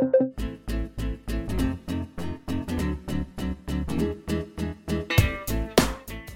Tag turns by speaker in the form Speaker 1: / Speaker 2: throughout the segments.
Speaker 1: Thank you.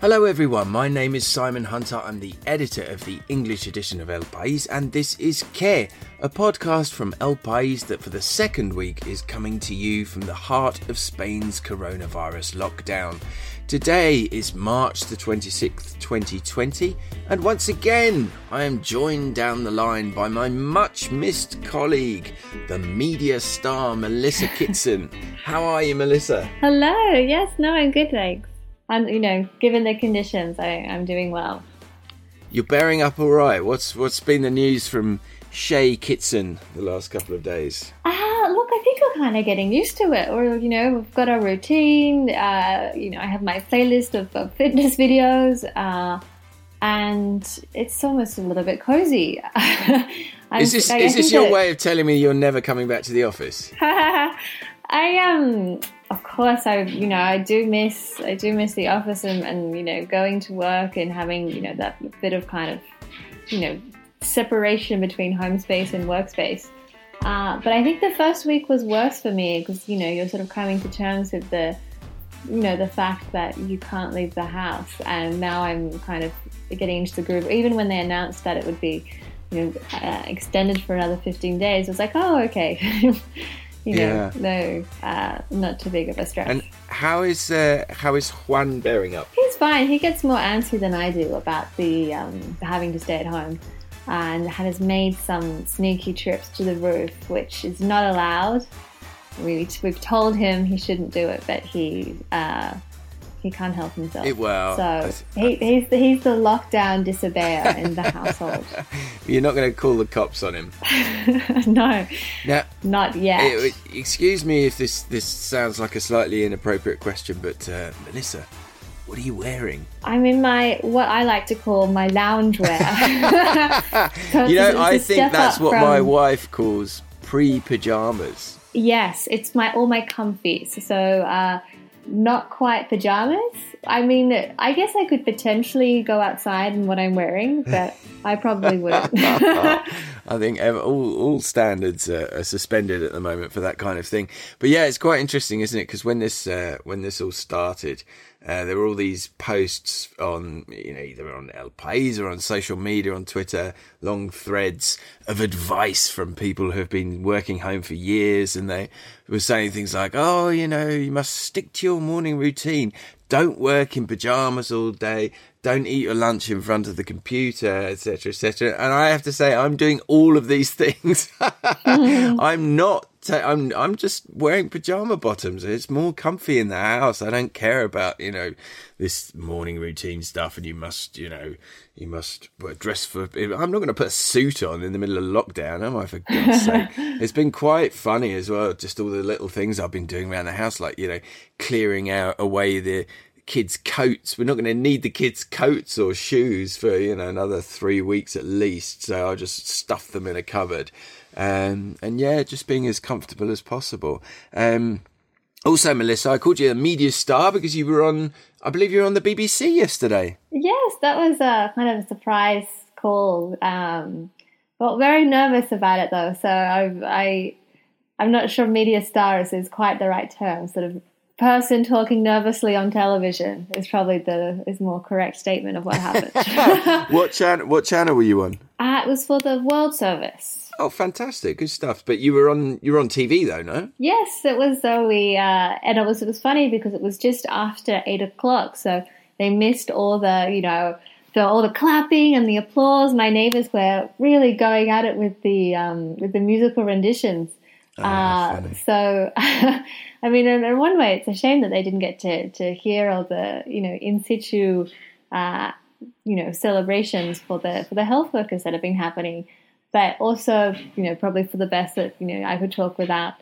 Speaker 1: Hello, everyone. My name is Simon Hunter. I'm the editor of the English edition of El País, and this is Que, a podcast from El País that for the second week is coming to you from the heart of Spain's coronavirus lockdown. Today is March the 26th, 2020, and once again, I am joined down the line by my much missed colleague, the media star Melissa Kitson. How are you, Melissa?
Speaker 2: Hello. Yes, no, I'm good, thanks. And you know, given the conditions, I, I'm doing well.
Speaker 1: You're bearing up all right. What's what's been the news from Chez Kitson the last couple of days?
Speaker 2: Ah, look, I think we're kind of getting used to it. Or you know, we've got our routine. Uh, you know, I have my playlist of, of fitness videos, uh, and it's almost a little bit cozy.
Speaker 1: is this is this your that... way of telling me you're never coming back to the office?
Speaker 2: I um of course I you know I do miss I do miss the office and, and you know going to work and having you know that bit of kind of you know separation between home space and workspace. Uh, but I think the first week was worse for me because you know you're sort of coming to terms with the you know the fact that you can't leave the house and now I'm kind of getting into the groove. Even when they announced that it would be you know uh, extended for another 15 days, I was like, oh okay. you know, yeah. no, uh, not too big of a stress.
Speaker 1: And how is uh, how is Juan bearing up?
Speaker 2: He's fine. He gets more antsy than I do about the um, having to stay at home, and has made some sneaky trips to the roof, which is not allowed. We, we've told him he shouldn't do it, but he uh, he can't help himself.
Speaker 1: It, well,
Speaker 2: so he, he's the, he's the lockdown disobeyer in the household.
Speaker 1: You're not going to call the cops on him.
Speaker 2: no, now, not yet.
Speaker 1: It, excuse me if this this sounds like a slightly inappropriate question, but uh, Melissa, what are you wearing?
Speaker 2: I'm in my what I like to call my lounge wear.
Speaker 1: you know, I think that's what from... my wife calls pre pajamas.
Speaker 2: Yes, it's my all my comfies. So. Uh, not quite pajamas. I mean, I guess I could potentially go outside in what I'm wearing, but I probably wouldn't.
Speaker 1: I think all, all standards are, are, suspended at the moment for that kind of thing. But yeah, it's quite interesting, isn't it? Because when this uh, when this all started, uh, there were all these posts on, you know, either on El País or on social media, on Twitter, long threads of advice from people who have been working home for years. And they were saying things like, oh, you know, you must stick to your morning routine. Don't work in pajamas all day. Don't eat your lunch in front of the computer, etc., etc. And I have to say, I'm doing all of these things. I'm not I'm I'm just wearing pajama bottoms. It's more comfy in the house. I don't care about you know this morning routine stuff. And you must you know you must dress for. I'm not going to put a suit on in the middle of lockdown, am I? For God's sake, it's been quite funny as well. Just all the little things I've been doing around the house, like you know clearing out away the kids' coats. We're not going to need the kids' coats or shoes for you know another three weeks at least. So I'll just stuff them in a cupboard um, and yeah, just being as comfortable as possible. Um, also, Melissa, I called you a media star because you were on, I believe you were on the BBC yesterday.
Speaker 2: Yes, that was a kind of a surprise call. Um, well, very nervous about it though. So I, I, I'm not sure media stars is quite the right term. Sort of person talking nervously on television is probably the is more correct statement of what happened.
Speaker 1: what channel? What channel were you on?
Speaker 2: Uh, it was for the World Service.
Speaker 1: Oh, fantastic! Good stuff. But you were on you were on TV though, no?
Speaker 2: Yes, it was. So we uh, and it was it was funny because it was just after eight o'clock, so they missed all the you know the, all the clapping and the applause. My neighbours were really going at it with the um, with the musical renditions. Oh, uh, so, I mean, in, in, one way, it's a shame that they didn't get to to hear all the you know in situ. Uh, you know celebrations for the for the health workers that have been happening but also, you know, probably for the best that, you know, I could talk without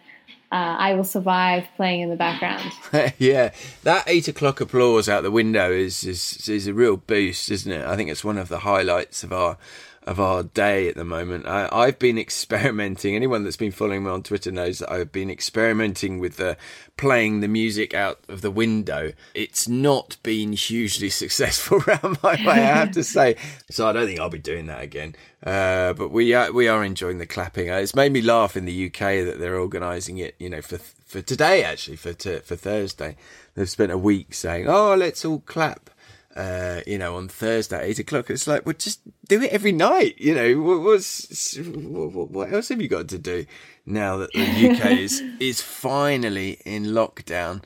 Speaker 2: uh, I Will Survive playing in the background.
Speaker 1: yeah, that eight o'clock applause out the window is, is is a real boost, isn't it? I think it's one of the highlights of our of our day at the moment. I, have been experimenting. Anyone that's been following me on Twitter knows that I've been experimenting with the playing the music out of the window. It's not been hugely successful around my way, I have to say. So I don't think I'll be doing that again. Uh, but we are, we are enjoying the clapping. Uh, it's made me laugh in the UK that they're organising it, you know, for for today actually for for Thursday. They've spent a week saying, "Oh, let's all clap." Uh, you know, on Thursday at eight o'clock. It's like, well, just do it every night. You know, what, what's, what, what else have you got to do now that the UK is is finally in lockdown?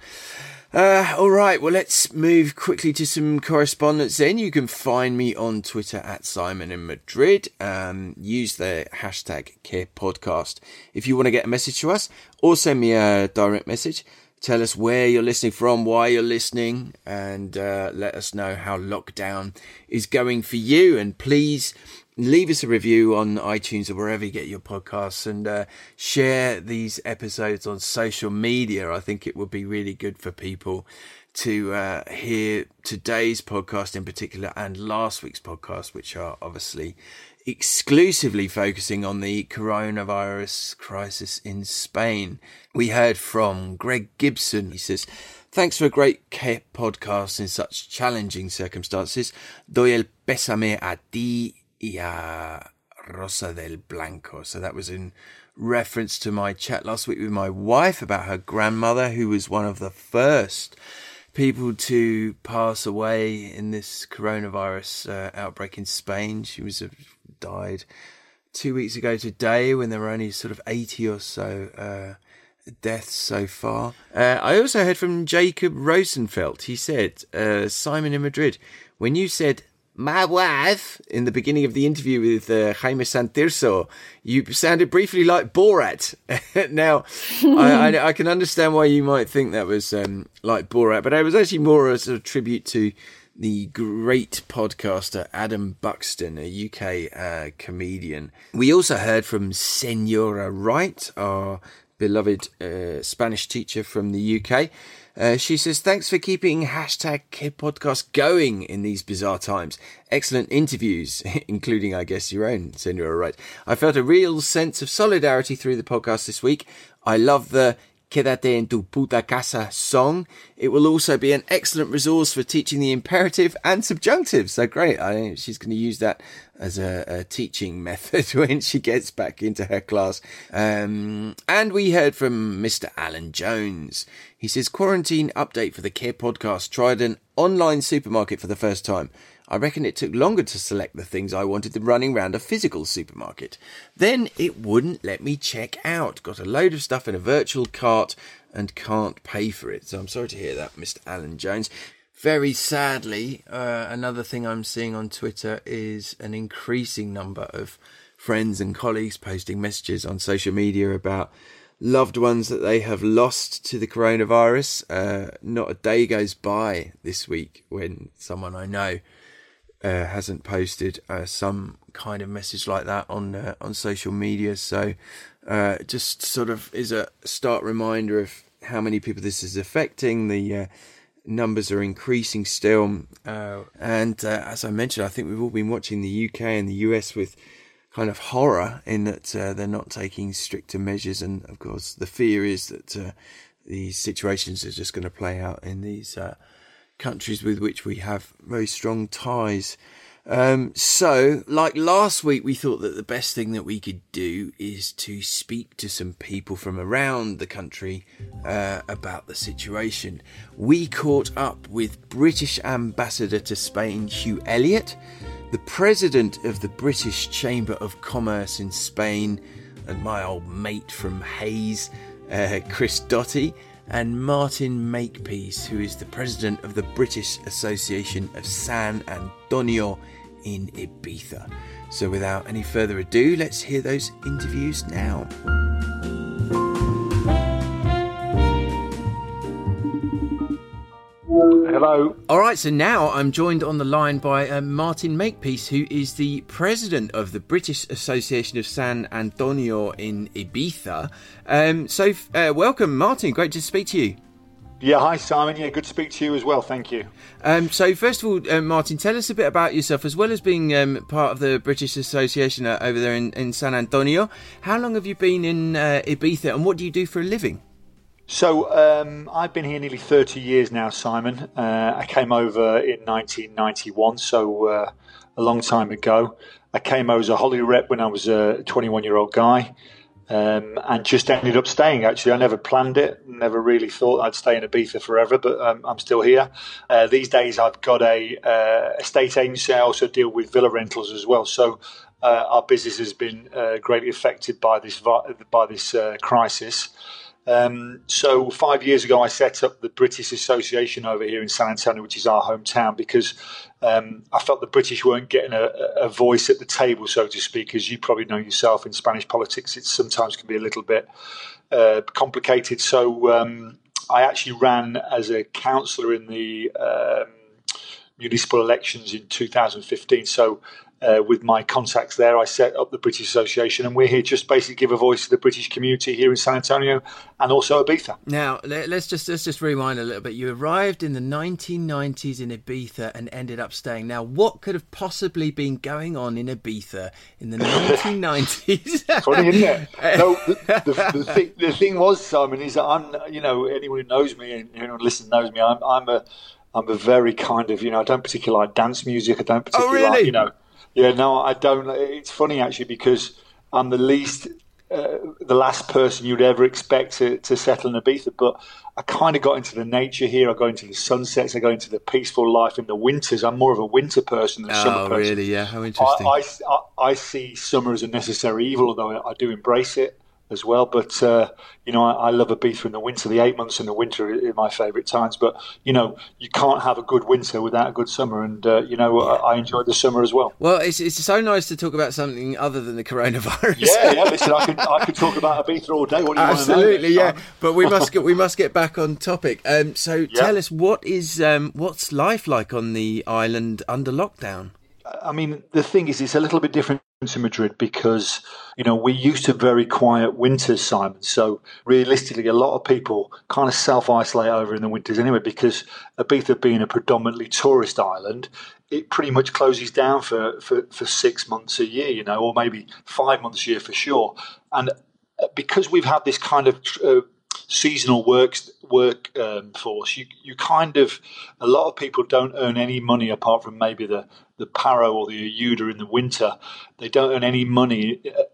Speaker 1: Uh, all right, well, let's move quickly to some correspondence then. You can find me on Twitter at Simon in Madrid. Um, use the hashtag Que Podcast if you want to get a message to us or send me a direct message. Tell us where you're listening from, why you're listening, and uh, let us know how lockdown is going for you. And please leave us a review on iTunes or wherever you get your podcasts and uh, share these episodes on social media. I think it would be really good for people to uh, hear today's podcast in particular and last week's podcast, which are obviously exclusively focusing on the coronavirus crisis in Spain. We heard from Greg Gibson. He says, Thanks for a great podcast in such challenging circumstances. Doy el pésame a ti y a Rosa del Blanco. So that was in reference to my chat last week with my wife about her grandmother, who was one of the first people to pass away in this coronavirus uh, outbreak in Spain. She was uh, died two weeks ago today when there were only sort of 80 or so uh, deaths so far. Uh, I also heard from Jacob Rosenfeld. He said, uh, Simon in Madrid, when you said my wife in the beginning of the interview with uh, Jaime Santirso, you sounded briefly like Borat. now, I, I, I, can understand why you might think that was um, like Borat, but it was actually more a sort of tribute to the great podcaster Adam Buxton, a UK uh, comedian. We also heard from Senora Wright, our beloved uh, Spanish teacher from the UK. Uh, she says, thanks for keeping hashtag Podcast going in these bizarre times. Excellent interviews, including, I guess, your own, Senora Wright. I felt a real sense of solidarity through the podcast this week. I love the Quédate en tu puta casa song. It will also be an excellent resource for teaching the imperative and subjunctive. So great. I she's going to use that as a, a teaching method when she gets back into her class. Um, and we heard from Mr. Alan Jones. He says, quarantine update for the Que podcast. Tried an online supermarket for the first time. I reckon it took longer to select the things I wanted than running around a physical supermarket. Then it wouldn't let me check out. Got a load of stuff in a virtual cart and can't pay for it. So I'm sorry to hear that, Mr. Alan Jones. Very sadly, uh, another thing I'm seeing on Twitter is an increasing number of friends and colleagues posting messages on social media about loved ones that they have lost to the coronavirus. Uh, not a day goes by this week when someone I know uh, hasn't posted uh, some kind of message like that on uh, on social media. So uh, just sort of is a stark reminder of how many people this is affecting. The uh, numbers are increasing still, uh, and as I mentioned, I think we've all been watching the UK and the US with kind of horror in that they're not taking stricter measures, and of course the fear is that these situations are just going to play out in these countries with which we have very strong ties. Um, so, like last week, we thought that the best thing that we could do is to speak to some people from around the country uh, about the situation. We caught up with British Ambassador to Spain, Hugh Elliott, the President of the British Chamber of Commerce in Spain, and my old mate from Hays, uh, Chris Dottie and Martin Makepeace, who is the president of the British Association of San Antonio in Ibiza. So, without any further ado, let's hear those interviews now.
Speaker 3: Hello.
Speaker 1: All right, so now I'm joined on the line by uh, Martin Makepeace, who is the president of the British Association of San Antonio in Ibiza. Um, so, uh, welcome, Martin. Great to speak to you.
Speaker 3: Yeah, hi Simon. Yeah, good to speak to you as well. Thank you.
Speaker 1: Um, so, first of all, uh, Martin, tell us a bit about yourself, as well as being um, part of the British Association uh, over there in, in, San Antonio. How long have you been in uh, Ibiza, and what do you do for a living?
Speaker 3: So, um, I've been here nearly 30 years now, Simon. Uh, I came over in 1991, so uh, a long time ago. I came over as a holiday rep when I was a 21 year old guy um, and just ended up staying. Actually, I never planned it. Never really thought I'd stay in Ibiza forever, but um, I'm still here. Uh, these days, I've got a uh, estate agency. I also deal with villa rentals as well. So uh, our business has been uh, greatly affected by this by this uh, crisis. Um, so five years ago, I set up the British Association over here in San Antonio, which is our hometown, because um, I felt the British weren't getting a, a, voice at the table, so to speak. As you probably know yourself, in Spanish politics, it sometimes can be a little bit uh, complicated. So um, I actually ran as a councillor in the um, municipal elections in 2015. So uh, with my contacts there, I set up the British Association, and we're here just basically give a voice to the British community here in San Antonio and also Ibiza.
Speaker 1: Now, let's just let's just rewind a little bit. You arrived in the 1990s in Ibiza and ended up staying. Now, what could have possibly been going on in Ibiza in the 1990s?
Speaker 3: Funny, isn't it? No, the, the, the, thing, the thing was, Simon, is that I'm, you know, anyone who knows me and anyone who listens knows me, I'm, I'm a I'm a very kind of, you know, I don't particularly like dance music. I don't particularly oh, really? like, you know, yeah, no, I don't. It's funny actually because I'm the least, uh, the last person you'd ever expect to, to settle in Ibiza. But I kind of got into the nature here. I go into the sunsets. I go into the peaceful life in the winters. I'm more of a winter person than a oh, summer person.
Speaker 1: really? Yeah, how interesting.
Speaker 3: I, I, I, see summer as a necessary evil, although I do embrace it as well. But uh, you know, I, I, love Ibiza in the winter. The eight months in the winter are, my favourite times. But you know, you can't have a good winter without a good summer, and uh, you know, I, I enjoy the summer as well.
Speaker 1: Well, it's it's so nice to talk about something other than the coronavirus.
Speaker 3: yeah, yeah. Listen, I could I could talk about Ibiza all day. What do you
Speaker 1: Absolutely, yeah. But we must get we must get back on topic. Um, so yeah. tell us what is um, what's life like on the island under lockdown.
Speaker 3: I mean, the thing is, it's a little bit different to Madrid because, you know, we're used to very quiet winters, Simon. So realistically, a lot of people kind of self isolate over in the winters anyway because Ibiza being a predominantly tourist island, it pretty much closes down for, for, for six months a year, you know, or maybe five months a year for sure. And uh, because we've had this kind of uh, seasonal works work um, force, you you kind of a lot of people don't earn any money apart from maybe the the paro or the Ouda in the winter. They don't earn any money uh,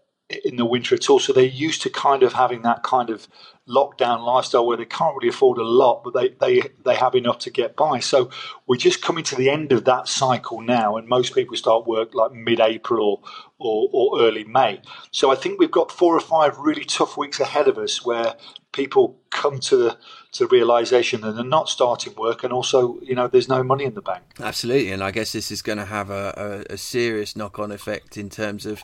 Speaker 3: in the winter at all. So they're used to kind of having that kind of lockdown lifestyle where they can't really afford a lot, but they, they, they have enough to get by. So we're just coming to the end of that cycle now, and most people start work like mid April or, or, or early May. So I think we've got four or five really tough weeks ahead of us where people come to the to realization that they're not starting work and also you know there's no money in the bank
Speaker 1: absolutely and i guess this is going to have a, a, a serious knock-on effect in terms of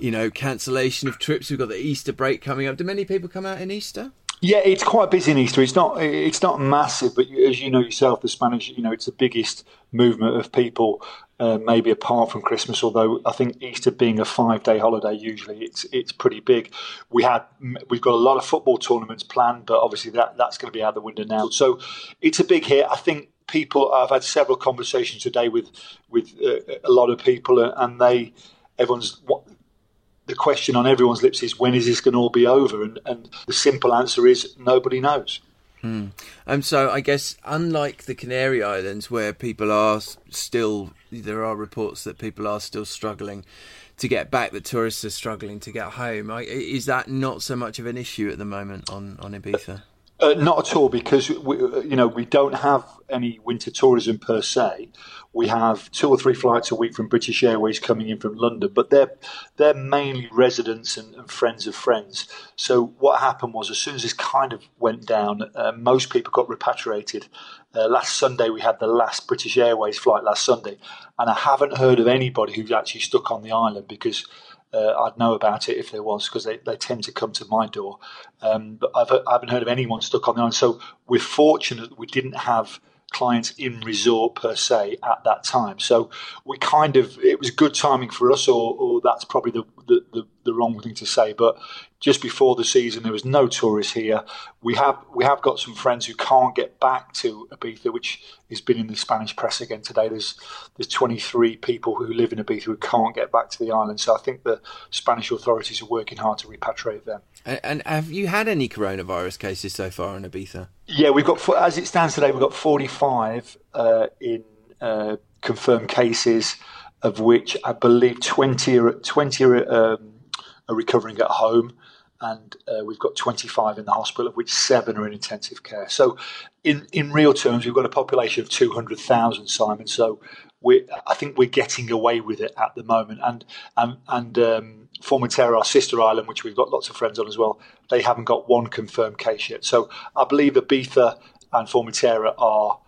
Speaker 1: you know, cancellation of trips. We've got the Easter break coming up. Do many people come out in Easter?
Speaker 3: Yeah, it's quite busy in Easter. It's not it's not massive, but as you know yourself, the Spanish, you know, it's the biggest movement of people, uh, maybe apart from Christmas. Although I think Easter being a five day holiday, usually it's it's pretty big. We had we've got a lot of football tournaments planned, but obviously that that's going to be out the window now. So it's a big hit. I think people. I've had several conversations today with with uh, a lot of people, and they everyone's the question on everyone's lips is when is this going to all be over? And, and the simple answer is nobody knows.
Speaker 1: Hmm. So I guess unlike the Canary Islands, where people are still, there are reports that people are still struggling to get back. That tourists are struggling to get home. Is that not so much of an issue at the moment on on Ibiza?
Speaker 3: Uh, not at all, because we, you know we don't have any winter tourism per se. We have two or three flights a week from British Airways coming in from London, but they're they're mainly residents and, and friends of friends. So what happened was, as soon as this kind of went down, uh, most people got repatriated. Uh, last Sunday we had the last British Airways flight last Sunday, and I haven't heard of anybody who's actually stuck on the island because uh, I'd know about it if there was because they, they tend to come to my door. Um, but I've, I haven't heard of anyone stuck on the island. So we're fortunate that we didn't have clients in resort per se at that time. So we kind of it was good timing for us, or, or that's probably the, the, the, the wrong thing to say. But just before the season, there was no tourists here. We have we have got some friends who can't get back to Ibiza, which has been in the Spanish press again today. There's there's 23 people who live in Ibiza who can't get back to the island. So I think the Spanish authorities are working hard to repatriate them.
Speaker 1: And, and have you had any coronavirus cases so far in Ibiza?
Speaker 3: Yeah, we've got as it stands today, we've got 45 uh, in uh, confirmed cases, of which I believe 20 are, 20 are, um, are recovering at home and uh, we've got 25 in the hospital, of which seven are in intensive care. So, in, in real terms, we've got a population of 200,000, Simon. So, we I think we're getting away with it at the moment. And and, and um, Formentera, our sister island, which we've got lots of friends on as well, they haven't got one confirmed case yet. So, I believe Ibiza and Formentera are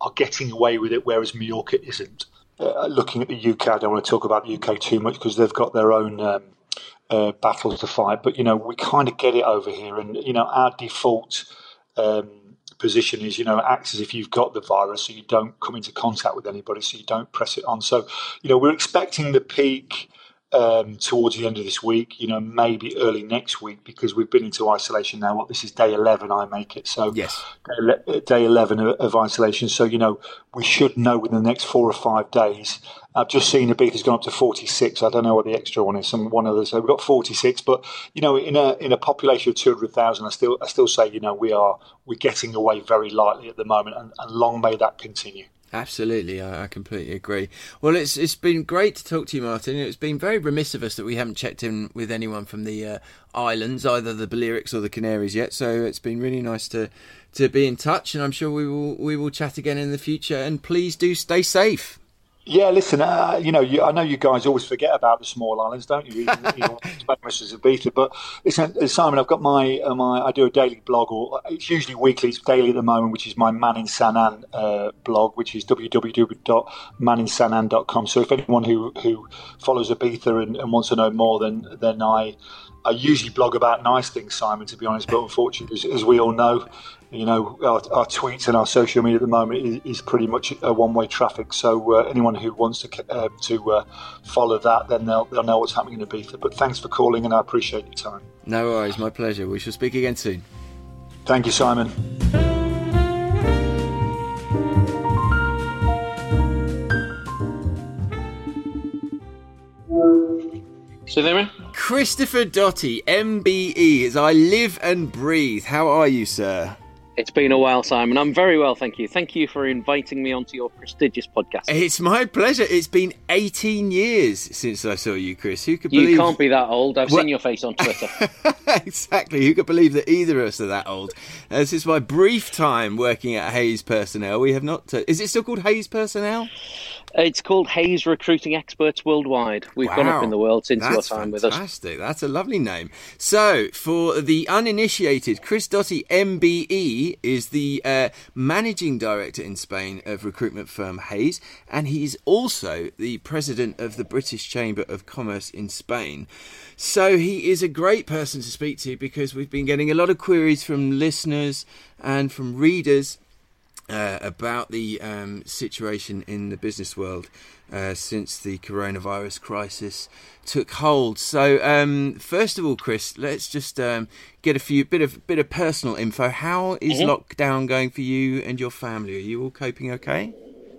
Speaker 3: are getting away with it, whereas Mallorca isn't. Uh, looking at the UK, I don't want to talk about the UK too much because they've got their own um, uh, battles to fight. But you know, we kind of get it over here, and you know, our default um, position is you know acts as if you've got the virus, so you don't come into contact with anybody, so you don't press it on. So you know, we're expecting the peak. Um, towards the end of this week, you know, maybe early next week, because we've been into isolation now. What this is day eleven, I make it so.
Speaker 1: Yes.
Speaker 3: Day, day eleven of, of, isolation, so you know we should know within the next four or five days I've just seen Ibiza's gone up to 46. I don't know what the extra one is. Some one other. So we've got 46. But you know, in a in a population of 200,000, I still I still say you know we are we're getting away very lightly at the moment, and, and long may that continue.
Speaker 1: Absolutely, I, I, completely agree. Well, it's it's been great to talk to you, Martin. It's been very remiss of us that we haven't checked in with anyone from the uh, islands, either the Balearics or the Canaries yet. So it's been really nice to to be in touch, and I'm sure we will we will chat again in the future. And please do stay safe.
Speaker 3: Yeah, listen, uh, you know, you, I know you guys always forget about the small islands, don't you? you know, famous as Ibiza, but listen, uh, Simon, I've got my uh, my I do a daily blog, or it's usually weekly, it's daily at the moment, which is my Man in Sanan uh, blog, which is www.maninsanan.com. So if anyone who who follows Ibiza and, and wants to know more, then then I I usually blog about nice things, Simon, to be honest. But unfortunately, as, as we all know, you know, our, our, tweets and our social media at the moment is, is pretty much a one-way traffic. So uh, anyone who wants to uh, to uh, follow that, then they'll, they'll know what's happening in Ibiza. But thanks for calling, and I appreciate your time.
Speaker 1: No worries, my pleasure. We shall speak again soon.
Speaker 3: Thank you, Simon.
Speaker 4: So there,
Speaker 1: Christopher Dottie, MBE, as I live and breathe. How are you, sir?
Speaker 4: It's been a while, Simon. I'm very well, thank you. Thank you for inviting me onto your prestigious podcast.
Speaker 1: It's my pleasure. It's been 18 years since I saw you, Chris. Who could believe
Speaker 4: you can't be that old? I've well... seen your face on Twitter.
Speaker 1: exactly. Who could believe that either of us are that old? Uh, this is my brief time working at Hays Personnel. We have not. T- is it still called Hays Personnel?
Speaker 4: It's called Hays Recruiting Experts Worldwide. We've wow. gone up in the world since
Speaker 1: That's
Speaker 4: your time
Speaker 1: fantastic.
Speaker 4: with us.
Speaker 1: Fantastic. That's a lovely name. So, for the uninitiated, Chris Dottie MBE is the uh, managing director in Spain of recruitment firm Hays, and he's also the president of the British Chamber of Commerce in Spain. So, he is a great person to speak to because we've been getting a lot of queries from listeners and from readers uh, about the um, situation in the business world uh, since the coronavirus crisis took hold. So, um, first of all, Chris, let's just um, get a few bit of bit of personal info. How is mm-hmm. lockdown going for you and your family? Are you all coping okay?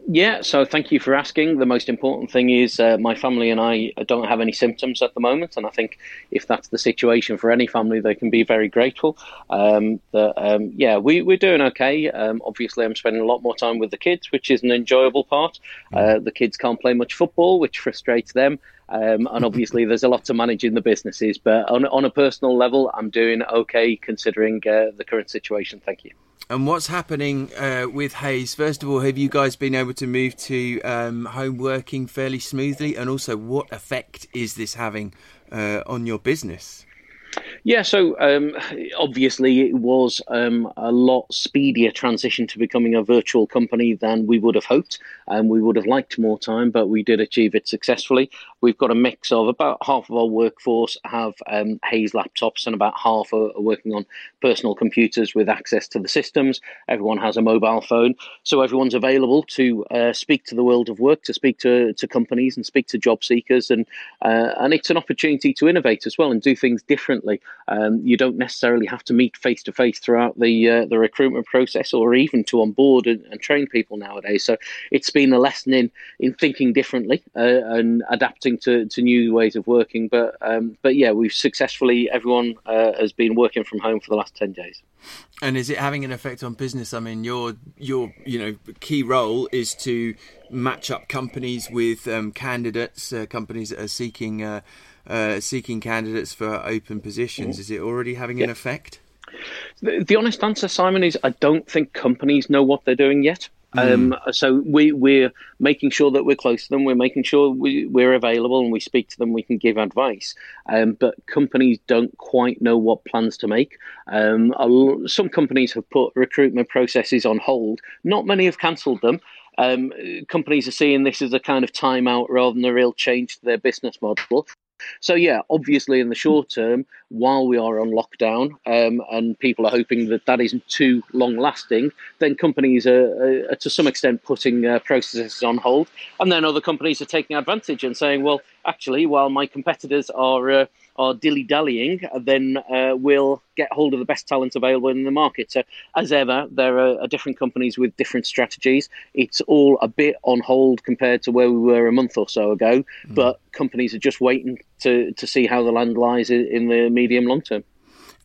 Speaker 4: Yeah, so thank you for asking. The most important thing is uh, my family and I don't have any symptoms at the moment, and I think if that's the situation for any family, they can be very grateful. Um, that um, yeah, we we're doing okay. Um, obviously, I'm spending a lot more time with the kids, which is an enjoyable part. Mm. Uh, the kids can't play much football, which frustrates them. Um, and obviously, there's a lot to manage in the businesses, but on, on a personal level, I'm doing okay considering uh, the current situation. Thank you.
Speaker 1: And what's happening uh, with Hays? First of all, have you guys been able to move to um, home working fairly smoothly? And also, what effect is this having uh, on your business?
Speaker 4: Yeah, so um, obviously it was um, a lot speedier transition to becoming a virtual company than we would have hoped, and we would have liked more time, but we did achieve it successfully. We've got a mix of about half of our workforce have um, Hays laptops, and about half are, working on personal computers with access to the systems. Everyone has a mobile phone, so everyone's available to uh, speak to the world of work, to speak to, to companies, and speak to job seekers, and uh, and it's an opportunity to innovate as well and do things differently. Um, you don't necessarily have to meet face to face throughout the uh, the recruitment process, or even to onboard and, and, train people nowadays. So it's been a lesson in in thinking differently uh, and adapting to, to new ways of working. But um, but yeah, we've successfully everyone uh, has been working from home for the last ten days.
Speaker 1: And is it having an effect on business? I mean, your your you know key role is to match up companies with um, candidates, uh, companies that are seeking uh, uh, seeking candidates for open positions. Mm-hmm. Is it already having yeah. an effect?
Speaker 4: The, the, honest answer, Simon, is I don't think companies know what they're doing yet. Mm. Um, so we we're making sure that we're close to them. We're making sure we, we're available and we speak to them. We can give advice. Um, but companies don't quite know what plans to make. Um, some companies have put recruitment processes on hold. Not many have cancelled them. Um, companies are seeing this as a kind of timeout rather than a real change to their business model. So yeah, obviously in the short term, while we are on lockdown, um, and people are hoping that that isn't too long lasting, then companies are, are to some extent putting uh, processes on hold, and then other companies are taking advantage and saying, well, actually, while my competitors are uh, are dilly dallying, then uh, we'll get hold of the best talent available in the market. So, as ever, there are, are, different companies with different strategies. It's all a bit on hold compared to where we were a month or so ago, mm. but companies are just waiting to, to see how the land lies in the medium long term.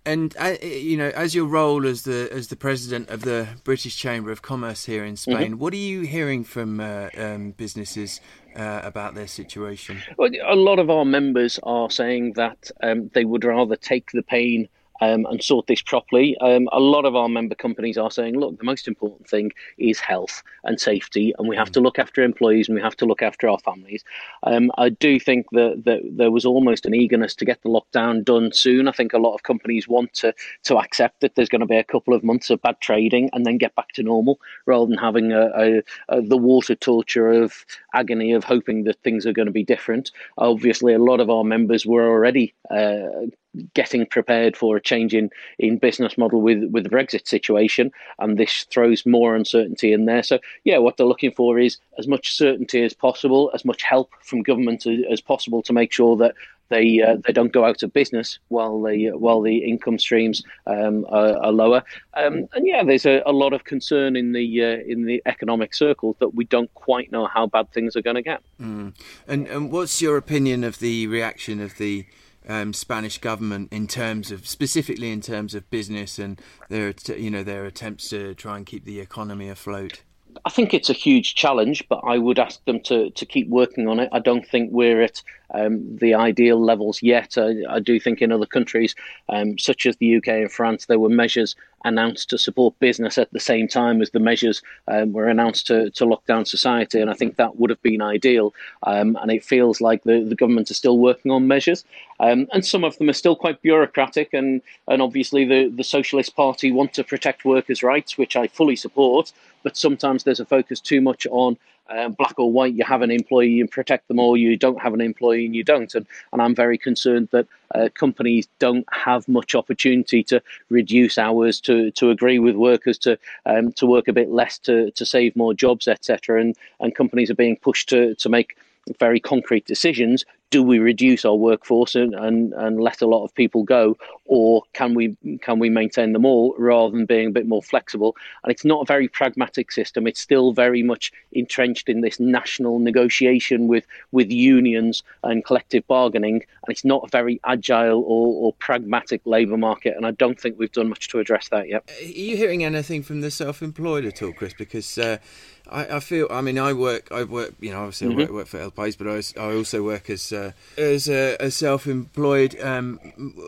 Speaker 1: And uh, you know, as your role as the as the president of the British Chamber of Commerce here in Spain, mm-hmm. what are you hearing from uh, um, businesses uh, about their situation?
Speaker 4: Well, a lot of our members are saying that um, they would rather take the pain um, and sort this properly. Um, a lot of our member companies are saying, look, the most important thing is health and safety, and we have to look after employees and we have to look after our families. Um, I do think that, that there was almost an eagerness to get the lockdown done soon. I think a lot of companies want to, to accept that there's going to be a couple of months of bad trading and then get back to normal rather than having a, a, a, the water torture of agony of hoping that things are going to be different. Obviously, a lot of our members were already uh, getting prepared for a change in, in business model with, with the Brexit situation, and this throws more uncertainty in there. So, yeah, what they're looking for is as much certainty as possible, as much help from government as, possible to make sure that they uh, they don't go out of business while the while the income streams um, are, are, lower. Um, and yeah, there's a, a, lot of concern in the uh, in the economic circles that we don't quite know how bad things are going to get.
Speaker 1: Mm. And and what's your opinion of the reaction of the um, Spanish government in terms of specifically in terms of business and their you know their attempts to try and keep the economy afloat?
Speaker 4: I think it's a huge challenge, but I would ask them to, to keep working on it. I don't think we're at um, the ideal levels yet. I, I, do think in other countries, um, such as the UK and France, there were measures announced to support business at the same time as the measures um, were announced to, to lock down society. And I think that would have been ideal. Um, and it feels like the, the government is still working on measures. Um, and some of them are still quite bureaucratic. And, and obviously, the, the Socialist Party want to protect workers' rights, which I fully support. But sometimes there's a focus too much on um, black or white, you have an employee and protect them, or you don't have an employee and you don't. And, and I'm very concerned that uh, companies don't have much opportunity to reduce hours, to, to agree with workers to um, to work a bit less, to, to save more jobs, etc. And and companies are being pushed to to make very concrete decisions do we reduce our workforce and, and, and let a lot of people go, or can we can we maintain them all rather than being a bit more flexible? And it's not a very pragmatic system. It's still very much entrenched in this national negotiation with with unions and collective bargaining, and it's not a very agile or, or pragmatic labour market. And I don't think we've done much to address that yet.
Speaker 1: Are you hearing anything from the self-employed at all, Chris? Because uh, I, I, feel, I mean, I work, I work, you know, obviously mm-hmm. I work, work, for El País, but I, I also work as uh, as a, a self-employed um,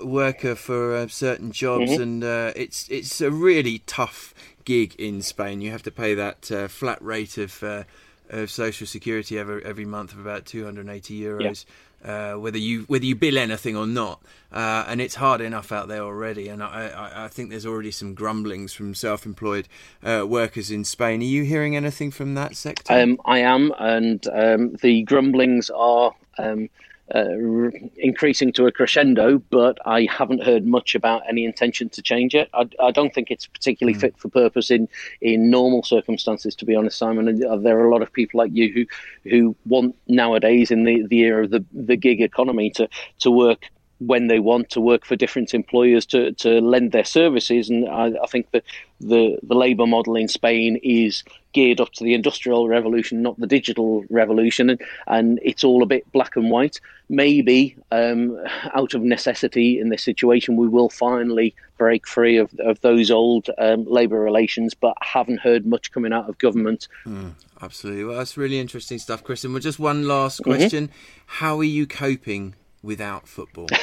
Speaker 1: worker for uh, certain jobs, mm-hmm. and uh, it's it's a really tough gig in Spain. You have to pay that uh, flat rate of uh, of social security every every month of about 280 euros. Uh, whether you whether you bill anything or not. Uh, and it's hard enough out there already. And I, I, I think there's already some grumblings from self-employed uh, workers in Spain. Are you hearing anything from that sector?
Speaker 4: Um, I am, and um, the grumblings are. Um, uh, increasing to a crescendo, but I haven't heard much about any intention to change it. I, I don't think it's particularly mm. fit for purpose in, in normal circumstances, to be honest, Simon. And uh, there are a lot of people like you who who want nowadays in the, the era of the, the gig economy to, to work when they want to work for different employers to, to lend their services. And I, I think that the, the labour model in Spain is geared up to the industrial revolution, not the digital revolution. And, and it's all a bit black and white. Maybe um, out of necessity in this situation, we will finally break free of, of those old um, labour relations, but haven't heard much coming out of government.
Speaker 1: Mm, absolutely. Well, that's really interesting stuff, Chris. And well, just one last mm-hmm. question. Mm-hmm. How are you coping without football?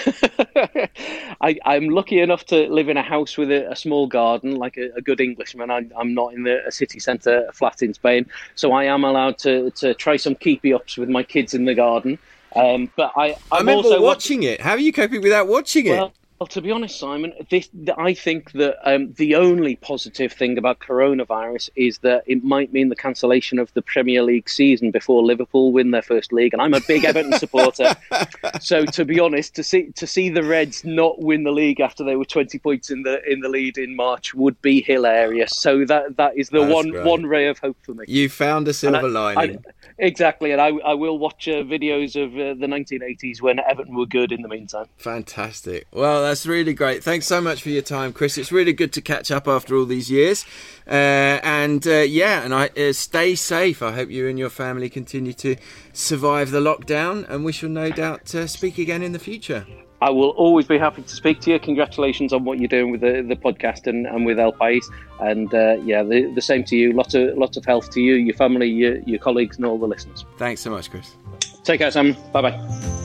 Speaker 4: I, am lucky enough to live in a house with a, a small garden, like a, a good Englishman. I, am not in the city centre flat in Spain, so I am allowed to, to try some keepy ups with my kids in the garden. Um, but I,
Speaker 1: I'm i remember watching watching it. How are you coping without watching
Speaker 4: well,
Speaker 1: it?
Speaker 4: Well, to be honest, Simon, this, I think that um, the only positive thing about coronavirus is that it might mean the cancellation of the Premier League season before Liverpool win their first league, and I'm a big Everton supporter. So, to be honest, to see to see the Reds not win the league after they were 20 points in the in the lead in March would be hilarious. So that that is the That's one great. one ray of hope for me.
Speaker 1: You found a silver I, lining.
Speaker 4: I, exactly, and I, I will watch uh, videos of uh, the 1980s when Everton were good. In the meantime,
Speaker 1: fantastic. Well that's really great. Thanks so much for your time, Chris. It's really good to catch up after all these years. Uh, and uh, yeah, and I uh, stay safe. I hope you and your family continue to survive the lockdown, and we shall no doubt uh, speak again in the future.
Speaker 4: I will always be happy to speak to you. Congratulations on what you're doing with the, the podcast and, and with El País. And uh, yeah, the, the same to you. Lots of lots of health to you, your family, your, your colleagues, and all the listeners.
Speaker 1: Thanks so much, Chris.
Speaker 4: Take care, Sam. Bye bye.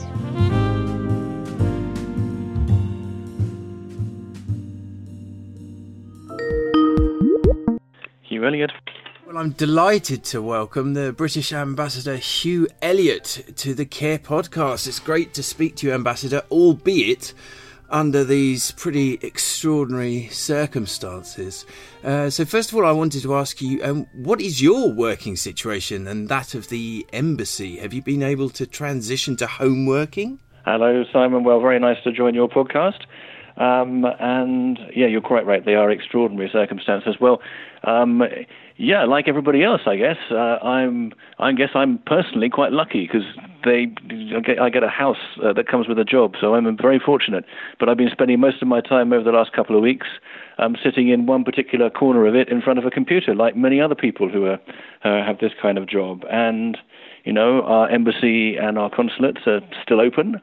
Speaker 5: Hugh Elliott.
Speaker 1: Well, I'm delighted to welcome the British Ambassador Hugh Elliott to the Que podcast. It's great to speak to you, Ambassador, albeit under these pretty extraordinary circumstances. Uh, so, first of all, I wanted to ask you um, what is your working situation and that of the embassy? Have you been able to transition to home working?
Speaker 5: Hello, Simon. Well, very nice to join your podcast. Um, and yeah, you're quite right. They are extraordinary circumstances. Well, um, yeah, like everybody else, I guess. Uh, I'm, I guess I'm personally quite lucky because they, I get, a house uh, that comes with a job, so I'm very fortunate. But I've been spending most of my time over the last couple of weeks um, sitting in one particular corner of it in front of a computer, like many other people who are, uh, have this kind of job. And you know, our embassy and our consulates are still open.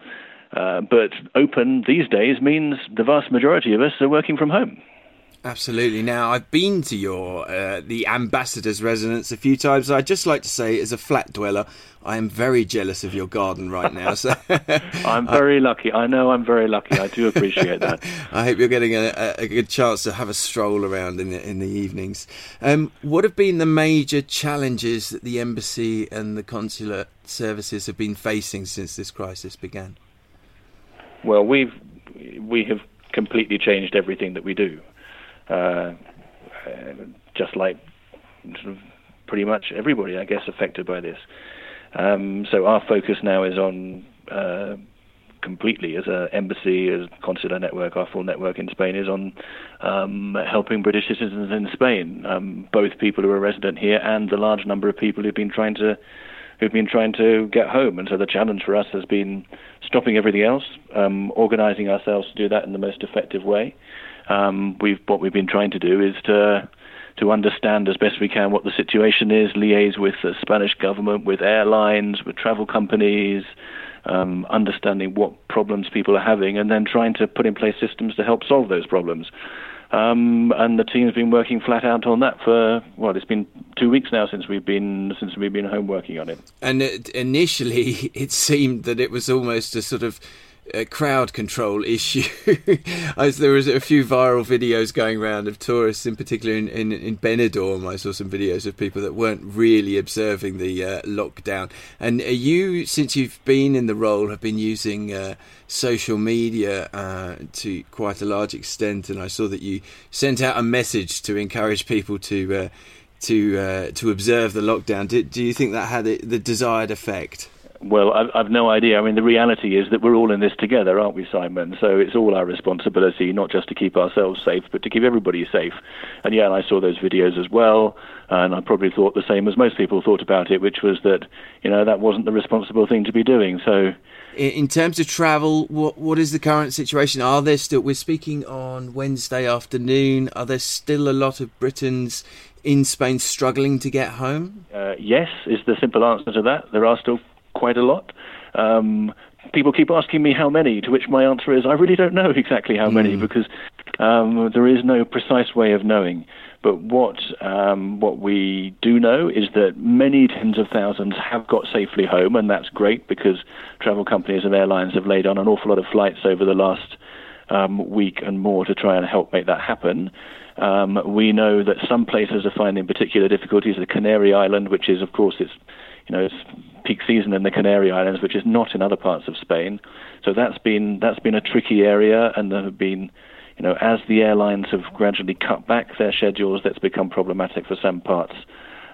Speaker 5: Uh, but open these days means the vast majority of us are working from home.
Speaker 1: Absolutely. Now, I've been to your uh, the ambassador's residence a few times. I'd just like to say, as a flat dweller, I am very jealous of your garden right now. So
Speaker 5: I'm very lucky. I know I'm very lucky. I do appreciate that.
Speaker 1: I hope you're getting a, a, good chance to have a stroll around in the in the evenings. Um, what have been the major challenges that the embassy and the consular services have been facing since this crisis began?
Speaker 5: Well, we've we have completely changed everything that we do, uh, just like sort of pretty much everybody, I guess, affected by this. Um, so our focus now is on uh, completely as an embassy, as consular network, our full network in Spain is on um, helping British citizens in Spain, um, both people who are resident here and the large number of people who've been trying to who've been trying to get home. And so the challenge for us has been stopping everything else, um, organizing ourselves to do that in the most effective way. Um, we've what we've been trying to do is to to understand as best we can what the situation is, liaise with the Spanish government, with airlines, with travel companies, um, understanding what problems people are having, and then trying to put in place systems to help solve those problems. Um, and the team's been working flat out on that for well, it's been two weeks now since we've been since we've been home working on it.
Speaker 1: And it, initially, it seemed that it was almost a sort of uh, crowd control issue. As there was a few viral videos going around of tourists, in particular in, in, in Benidorm. I saw some videos of people that weren't really observing the uh, lockdown. And you, since you've been in the role, have been using uh, social media uh, to quite a large extent. And I saw that you sent out a message to encourage people to uh, to uh, to observe the lockdown. Do, do you think that had the desired effect?
Speaker 5: Well, I've, I've no idea. I mean, the reality is that we're all in this together, aren't we, Simon? So it's all our responsibility, not just to keep ourselves safe, but to keep everybody safe. And yeah, I saw those videos as well, and I probably thought the same as most people thought about it, which was that you know that wasn't the responsible thing to be doing. So.
Speaker 1: In terms of travel, what what is the current situation? Are there still? We're speaking on Wednesday afternoon. Are there still a lot of Britons in Spain struggling to get home?
Speaker 5: Uh, yes, is the simple answer to that. There are still quite a lot. Um, people keep asking me how many, to which my answer is I really don't know exactly how many mm. because um, there is no precise way of knowing. But what um, what we do know is that many tens of thousands have got safely home, and that's great because travel companies and airlines have laid on an awful lot of flights over the last um, week and more to try and help make that happen. Um, we know that some places are finding particular difficulties. The Canary Island, which is, of course, it's you know, it's peak season in the Canary Islands, which is not in other parts of Spain. So that's been that's been a tricky area, and there have been, you know, as the airlines have gradually cut back their schedules, that's become problematic for some parts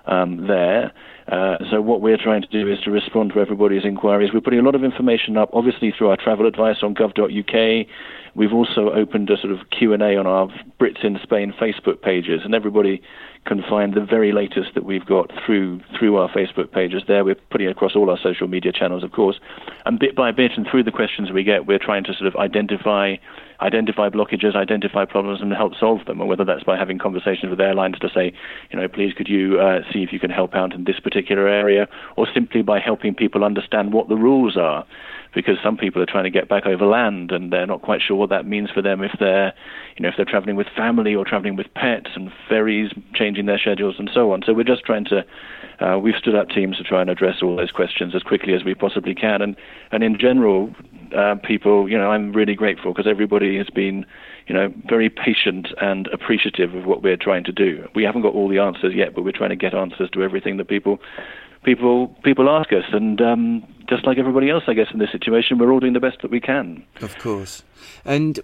Speaker 5: um, there. Uh, so what we're trying to do is to respond to everybody's inquiries. We're putting a lot of information up, obviously through our travel advice on gov.uk. We've also opened a sort of Q&A on our Brits in Spain Facebook pages, and everybody can find the very latest that we've got through through our Facebook pages. There, we're putting it across all our social media channels, of course, and bit by bit, and through the questions we get, we're trying to sort of identify identify blockages, identify problems, and help solve them. Or whether that's by having conversations with airlines to say, you know, please could you uh, see if you can help out in this particular area, or simply by helping people understand what the rules are because some people are trying to get back over land and they're not quite sure what that means for them if they're, you know, if they're traveling with family or traveling with pets and ferries changing their schedules and so on. So we're just trying to, uh, we've stood up teams to try and address all those questions as quickly as we possibly can. And and in general, uh, people, you know, I'm really grateful because everybody has been, you know, very patient and appreciative of what we're trying to do. We haven't got all the answers yet, but we're trying to get answers to everything that people people people ask us, and um, just like everybody else, I guess, in this situation, we're all doing the best that we can.
Speaker 1: Of course. And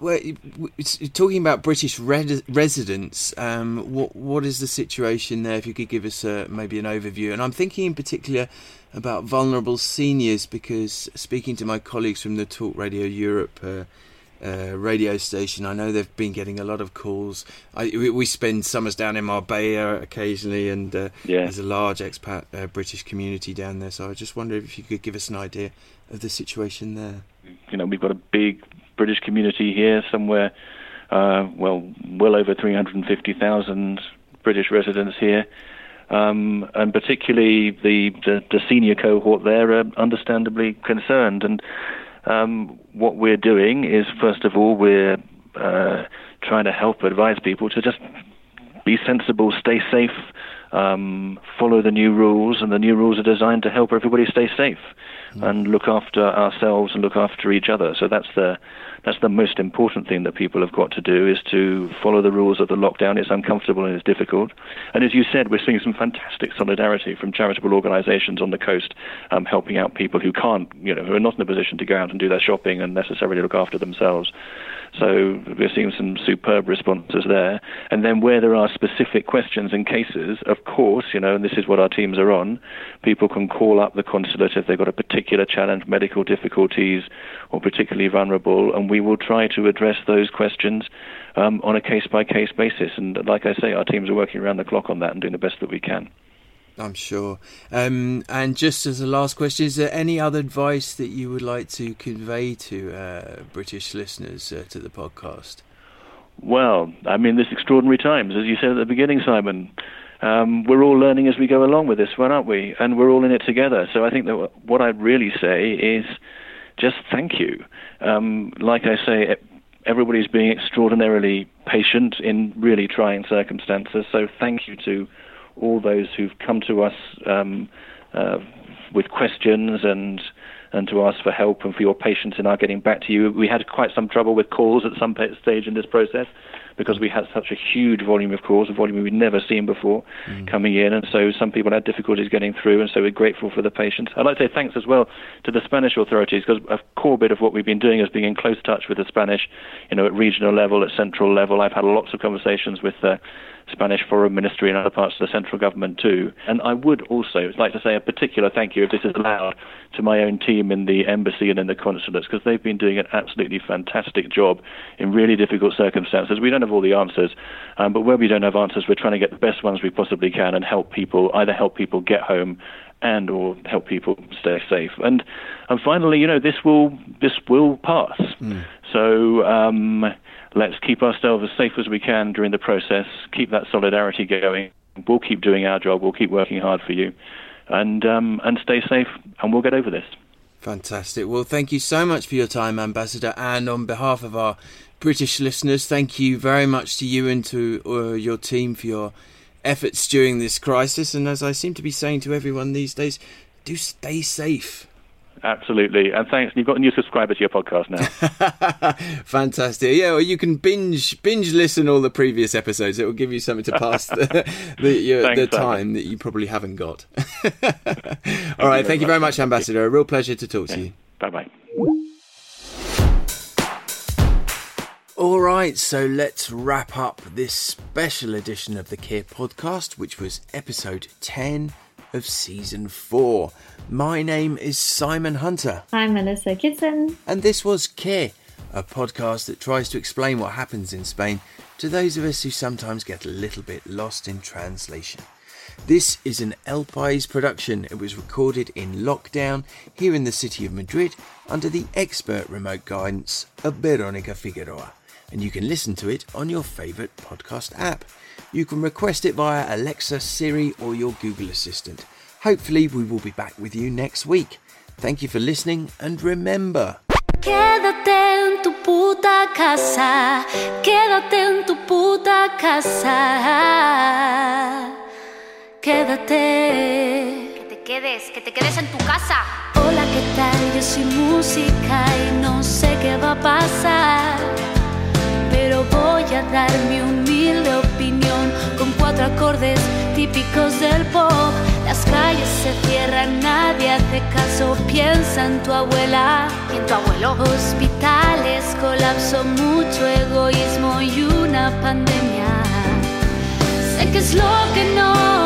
Speaker 1: talking about British residents, um, what what is the situation there? If you could give us uh, maybe an overview, and I'm thinking in particular about vulnerable seniors, because speaking to my colleagues from the Talk Radio Europe. Uh, uh, radio station. I know they've been getting a lot of calls. I, we, we, spend summers down in Marbella occasionally, and uh, yeah. there's a large expat uh, British community down there. So I just wonder if you could give us an idea of the situation there.
Speaker 5: You know, we've got a big British community here, somewhere, uh, well, well over 350,000 British residents here. Um, and particularly the, the, the senior cohort there are understandably concerned. And um, what we're doing is, first of all, we're uh, trying to help advise people to just be sensible, stay safe, um, follow the new rules, and the new rules are designed to help everybody stay safe mm. and look after ourselves and look after each other. So that's the that's the most important thing that people have got to do is to follow the rules of the lockdown. It's uncomfortable and it's difficult. And as you said, we're seeing some fantastic solidarity from charitable organisations on the coast, um, helping out people who can't, you know, who are not in a position to go out and do their shopping and necessarily look after themselves. So we're seeing some superb responses there. And then where there are specific questions and cases, of course, you know, and this is what our teams are on, people can call up the consulate if they've got a particular challenge, medical difficulties, or particularly vulnerable, and we will try to address those questions um, on a case by case basis. And like I say, our teams are working around the clock on that and doing the best that we can.
Speaker 1: I'm sure. Um, and just as a last question, is there any other advice that you would like to convey to uh, British listeners uh, to the podcast?
Speaker 5: Well, I mean, this extraordinary times, as you said at the beginning, Simon. Um, we're all learning as we go along with this aren't we? And we're all in it together. So I think that what I'd really say is just thank you. Um, like I say, everybody's being extraordinarily patient in really trying circumstances. So thank you to all those who've come to us um, uh, with questions and and to ask for help and for your patience in our getting back to you. We had quite some trouble with calls at some stage in this process because we had such a huge volume of calls, a volume we'd never seen before mm. coming in, and so some people had difficulties getting through, and so we're grateful for the patience. I'd like to say thanks as well to the Spanish authorities because a core bit of what we've been doing is being in close touch with the Spanish, you know, at regional level, at central level. I've had lots of conversations with. the Spanish Foreign Ministry and other parts of the central government too. And I would also like to say a particular thank you, if this is allowed, to my own team in the embassy and in the consulates because they've been doing an absolutely fantastic job in really difficult circumstances. We don't have all the answers, um, but where we don't have answers, we're trying to get the best ones we possibly can and help people, either help people get home and or help people stay safe. And and finally, you know, this will this will pass. Mm. So um, let's keep ourselves as safe as we can during the process. Keep that solidarity going. We'll keep doing our job. We'll keep working hard for you, and um, and stay safe. And we'll get over this.
Speaker 1: Fantastic. Well, thank you so much for your time, Ambassador. And on behalf of our British listeners, thank you very much to you and to uh, your team for your efforts during this crisis. And as I seem to be saying to everyone these days, do stay safe.
Speaker 5: Absolutely, and thanks. You've got a new subscriber to your podcast now.
Speaker 1: Fantastic. Yeah, well, you can binge binge listen all the previous episodes. It will give you something to pass the the, your, thanks, the time that you probably haven't got. all right. Thank you very much, Ambassador. A real pleasure to talk to you.
Speaker 5: Bye bye.
Speaker 1: All right, so let's wrap up this special edition of the Care podcast, which was episode 10 of season 4. My name is Simon Hunter.
Speaker 2: I'm Melissa Kitson.
Speaker 1: And this was Care, a podcast that tries to explain what happens in Spain to those of us who sometimes get a little bit lost in translation. This is an El País production. It was recorded in lockdown here in the city of Madrid under the expert remote guidance of Veronica Figueroa and you can listen to it on your favourite podcast app. You can request it via Alexa, Siri, or your Google Assistant. Hopefully, we will be back with you next week. Thank you for listening, and remember. Quédate en tu puta casa, quédate en tu puta casa. Quédate. Que te quedes, que te quedes en tu casa. Hola, ¿qué tal? Yo soy música y no sé qué va a pasar pero voy a dar mi humilde opinión con cuatro acordes típicos del pop. Las calles se cierran, nadie hace caso, piensa en tu abuela
Speaker 2: y en tu abuelo.
Speaker 1: Hospitales, colapso, mucho egoísmo y una pandemia. Sé que es lo que no